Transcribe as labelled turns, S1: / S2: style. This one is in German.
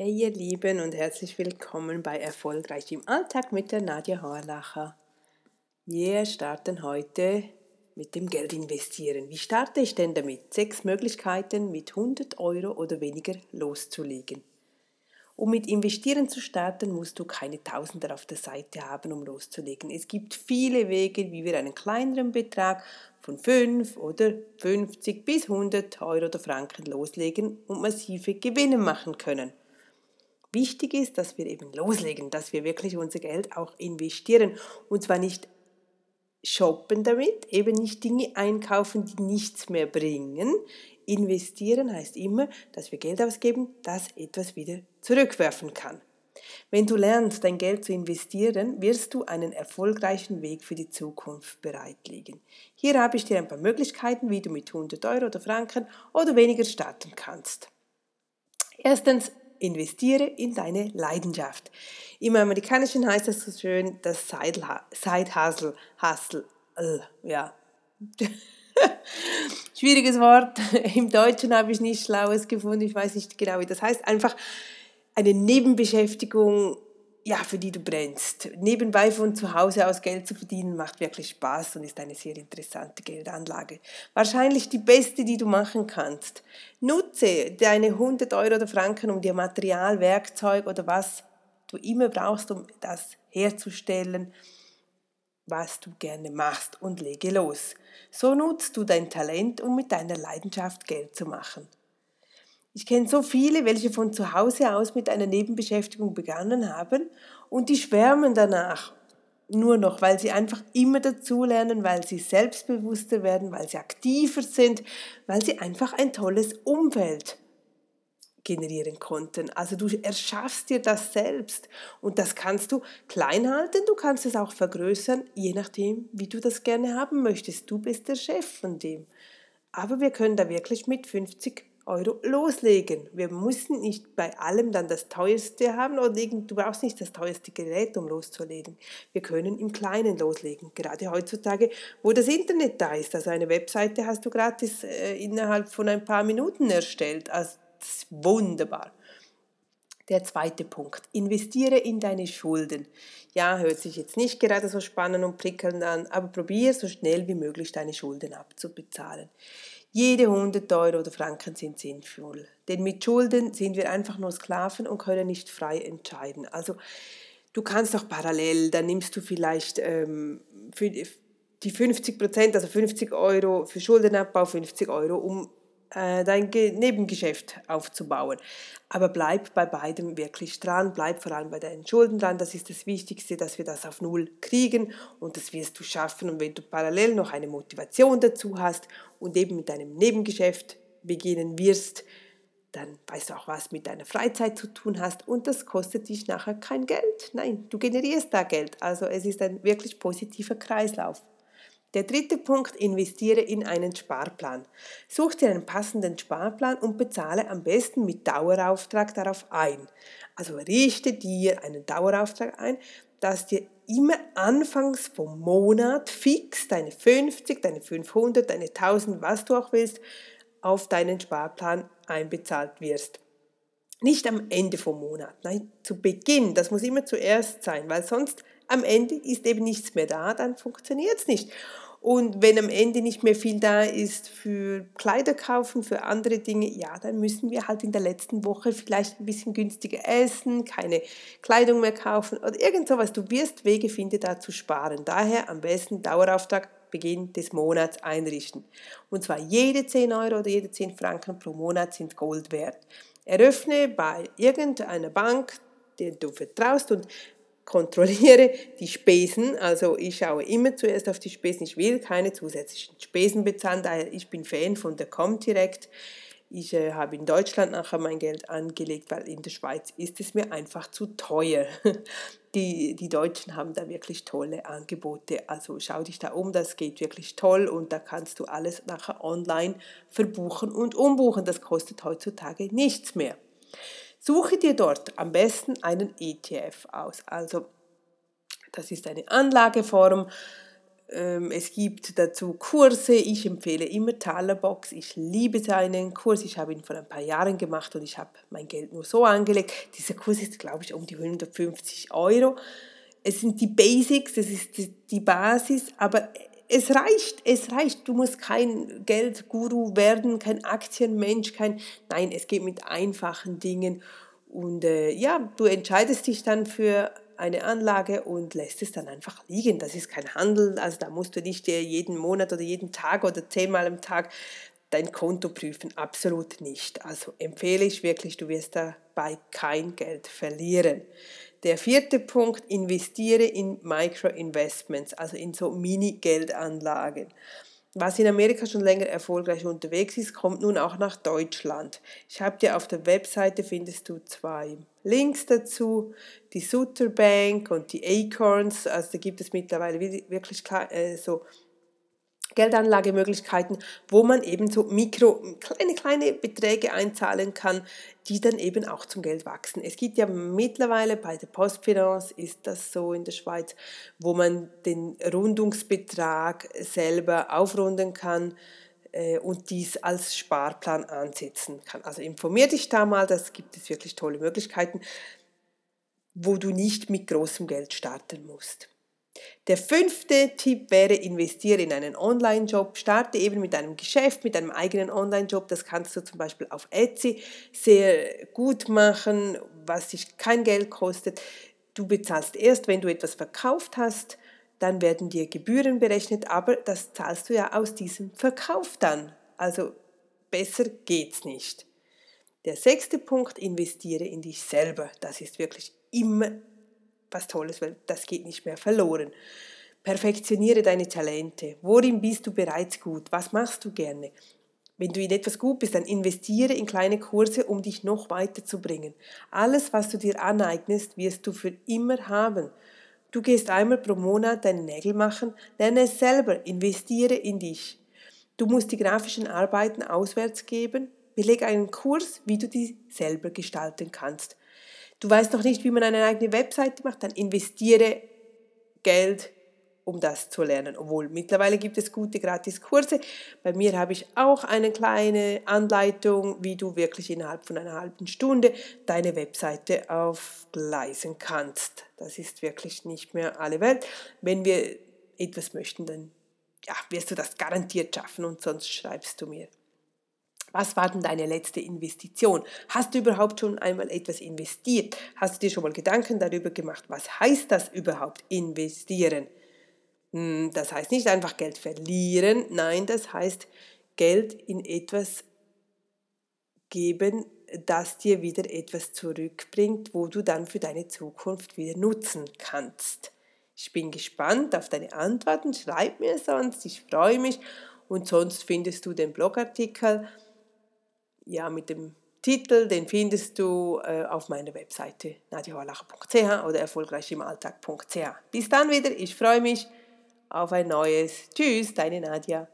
S1: Hey ihr Lieben und herzlich willkommen bei Erfolgreich im Alltag mit der Nadja Horlacher. Wir starten heute mit dem Geld investieren. Wie starte ich denn damit? Sechs Möglichkeiten mit 100 Euro oder weniger loszulegen. Um mit Investieren zu starten, musst du keine Tausender auf der Seite haben, um loszulegen. Es gibt viele Wege, wie wir einen kleineren Betrag von 5 oder 50 bis 100 Euro oder Franken loslegen und massive Gewinne machen können. Wichtig ist, dass wir eben loslegen, dass wir wirklich unser Geld auch investieren und zwar nicht shoppen damit, eben nicht Dinge einkaufen, die nichts mehr bringen. Investieren heißt immer, dass wir Geld ausgeben, das etwas wieder zurückwerfen kann. Wenn du lernst, dein Geld zu investieren, wirst du einen erfolgreichen Weg für die Zukunft bereitlegen. Hier habe ich dir ein paar Möglichkeiten, wie du mit 100 Euro oder Franken oder weniger starten kannst. Erstens, investiere in deine Leidenschaft. Im Amerikanischen heißt das so schön das Side Hustle. Hustle. Äh, ja. Schwieriges Wort. Im Deutschen habe ich nichts Schlaues gefunden. Ich weiß nicht genau, wie das heißt. Einfach eine Nebenbeschäftigung ja, für die du brennst. Nebenbei von zu Hause aus Geld zu verdienen, macht wirklich Spaß und ist eine sehr interessante Geldanlage. Wahrscheinlich die beste, die du machen kannst. Nutze deine 100 Euro oder Franken, um dir Material, Werkzeug oder was du immer brauchst, um das herzustellen, was du gerne machst und lege los. So nutzt du dein Talent, um mit deiner Leidenschaft Geld zu machen. Ich kenne so viele, welche von zu Hause aus mit einer Nebenbeschäftigung begonnen haben und die schwärmen danach nur noch, weil sie einfach immer dazulernen, weil sie selbstbewusster werden, weil sie aktiver sind, weil sie einfach ein tolles Umfeld generieren konnten. Also du erschaffst dir das selbst und das kannst du klein halten, du kannst es auch vergrößern, je nachdem, wie du das gerne haben möchtest. Du bist der Chef von dem. Aber wir können da wirklich mit 50 Euro loslegen. Wir müssen nicht bei allem dann das teuerste haben oder du brauchst nicht das teuerste Gerät, um loszulegen. Wir können im Kleinen loslegen. Gerade heutzutage, wo das Internet da ist. Also eine Webseite hast du gratis äh, innerhalb von ein paar Minuten erstellt. Also das ist wunderbar. Der zweite Punkt. Investiere in deine Schulden. Ja, hört sich jetzt nicht gerade so spannend und prickelnd an, aber probier so schnell wie möglich deine Schulden abzubezahlen. Jede 100 Euro oder Franken sind sinnvoll, denn mit Schulden sind wir einfach nur Sklaven und können nicht frei entscheiden. Also du kannst auch parallel, dann nimmst du vielleicht ähm, für die 50 Prozent, also 50 Euro für Schuldenabbau, 50 Euro, um äh, dein Nebengeschäft aufzubauen. Aber bleib bei beidem wirklich dran, bleib vor allem bei deinen Schulden dran. Das ist das Wichtigste, dass wir das auf Null kriegen und das wirst du schaffen. Und wenn du parallel noch eine Motivation dazu hast und eben mit deinem Nebengeschäft beginnen wirst, dann weißt du auch, was mit deiner Freizeit zu tun hast und das kostet dich nachher kein Geld. Nein, du generierst da Geld. Also es ist ein wirklich positiver Kreislauf. Der dritte Punkt, investiere in einen Sparplan. Such dir einen passenden Sparplan und bezahle am besten mit Dauerauftrag darauf ein. Also richte dir einen Dauerauftrag ein, dass dir immer anfangs vom Monat fix deine 50, deine 500, deine 1000, was du auch willst, auf deinen Sparplan einbezahlt wirst. Nicht am Ende vom Monat, nein, zu Beginn. Das muss immer zuerst sein, weil sonst am Ende ist eben nichts mehr da, dann funktioniert es nicht. Und wenn am Ende nicht mehr viel da ist für Kleider kaufen, für andere Dinge, ja, dann müssen wir halt in der letzten Woche vielleicht ein bisschen günstiger essen, keine Kleidung mehr kaufen oder irgend sowas. Du wirst Wege finden, da zu sparen. Daher am besten Dauerauftrag Beginn des Monats einrichten. Und zwar jede 10 Euro oder jede 10 Franken pro Monat sind Gold wert. Eröffne bei irgendeiner Bank, der du vertraust und kontrolliere die Spesen. Also ich schaue immer zuerst auf die Spesen. Ich will keine zusätzlichen Spesen bezahlen, daher ich bin Fan von der Comdirect. Ich äh, habe in Deutschland nachher mein Geld angelegt, weil in der Schweiz ist es mir einfach zu teuer. Die, die Deutschen haben da wirklich tolle Angebote. Also schau dich da um, das geht wirklich toll und da kannst du alles nachher online verbuchen und umbuchen. Das kostet heutzutage nichts mehr. Suche dir dort am besten einen ETF aus. Also das ist eine Anlageform, Ähm, es gibt dazu Kurse. Ich empfehle immer Talerbox. Ich liebe seinen Kurs. Ich habe ihn vor ein paar Jahren gemacht und ich habe mein Geld nur so angelegt. Dieser Kurs ist, glaube ich, um die 150 Euro. Es sind die Basics, das ist die Basis, aber es reicht, es reicht. Du musst kein Geldguru werden, kein Aktienmensch, kein. Nein, es geht mit einfachen Dingen. Und äh, ja, du entscheidest dich dann für eine Anlage und lässt es dann einfach liegen. Das ist kein Handel, also da musst du nicht jeden Monat oder jeden Tag oder zehnmal am Tag dein Konto prüfen. Absolut nicht. Also empfehle ich wirklich, du wirst dabei kein Geld verlieren. Der vierte Punkt, investiere in Micro-Investments, also in so Mini-Geldanlagen. Was in Amerika schon länger erfolgreich unterwegs ist, kommt nun auch nach Deutschland. Ich habe dir auf der Webseite findest du zwei Links dazu, die Sutter Bank und die Acorns. Also da gibt es mittlerweile wirklich äh, so Geldanlagemöglichkeiten, wo man eben so mikro, kleine, kleine Beträge einzahlen kann, die dann eben auch zum Geld wachsen. Es gibt ja mittlerweile bei der Postfinance, ist das so in der Schweiz, wo man den Rundungsbetrag selber aufrunden kann äh, und dies als Sparplan ansetzen kann. Also informier dich da mal, das gibt es wirklich tolle Möglichkeiten, wo du nicht mit großem Geld starten musst. Der fünfte Tipp wäre, investiere in einen Online-Job. Starte eben mit einem Geschäft, mit einem eigenen Online-Job. Das kannst du zum Beispiel auf Etsy sehr gut machen, was dich kein Geld kostet. Du bezahlst erst, wenn du etwas verkauft hast, dann werden dir Gebühren berechnet, aber das zahlst du ja aus diesem Verkauf dann. Also besser geht's nicht. Der sechste Punkt, investiere in dich selber. Das ist wirklich immer was Tolles, weil das geht nicht mehr verloren. Perfektioniere deine Talente. Worin bist du bereits gut? Was machst du gerne? Wenn du in etwas gut bist, dann investiere in kleine Kurse, um dich noch weiterzubringen. Alles, was du dir aneignest, wirst du für immer haben. Du gehst einmal pro Monat deine Nägel machen, lerne es selber, investiere in dich. Du musst die grafischen Arbeiten auswärts geben, beleg einen Kurs, wie du die selber gestalten kannst. Du weißt noch nicht, wie man eine eigene Webseite macht, dann investiere Geld, um das zu lernen. Obwohl mittlerweile gibt es gute Gratiskurse. Bei mir habe ich auch eine kleine Anleitung, wie du wirklich innerhalb von einer halben Stunde deine Webseite aufgleisen kannst. Das ist wirklich nicht mehr alle Welt. Wenn wir etwas möchten, dann ja, wirst du das garantiert schaffen und sonst schreibst du mir. Was war denn deine letzte Investition? Hast du überhaupt schon einmal etwas investiert? Hast du dir schon mal Gedanken darüber gemacht, was heißt das überhaupt investieren? Hm, das heißt nicht einfach Geld verlieren, nein, das heißt Geld in etwas geben, das dir wieder etwas zurückbringt, wo du dann für deine Zukunft wieder nutzen kannst. Ich bin gespannt auf deine Antworten, schreib mir sonst, ich freue mich und sonst findest du den Blogartikel ja, mit dem Titel, den findest du äh, auf meiner Webseite nadiahorlacher.ch oder erfolgreichimalltag.ch. Bis dann wieder, ich freue mich auf ein neues. Tschüss, deine Nadja.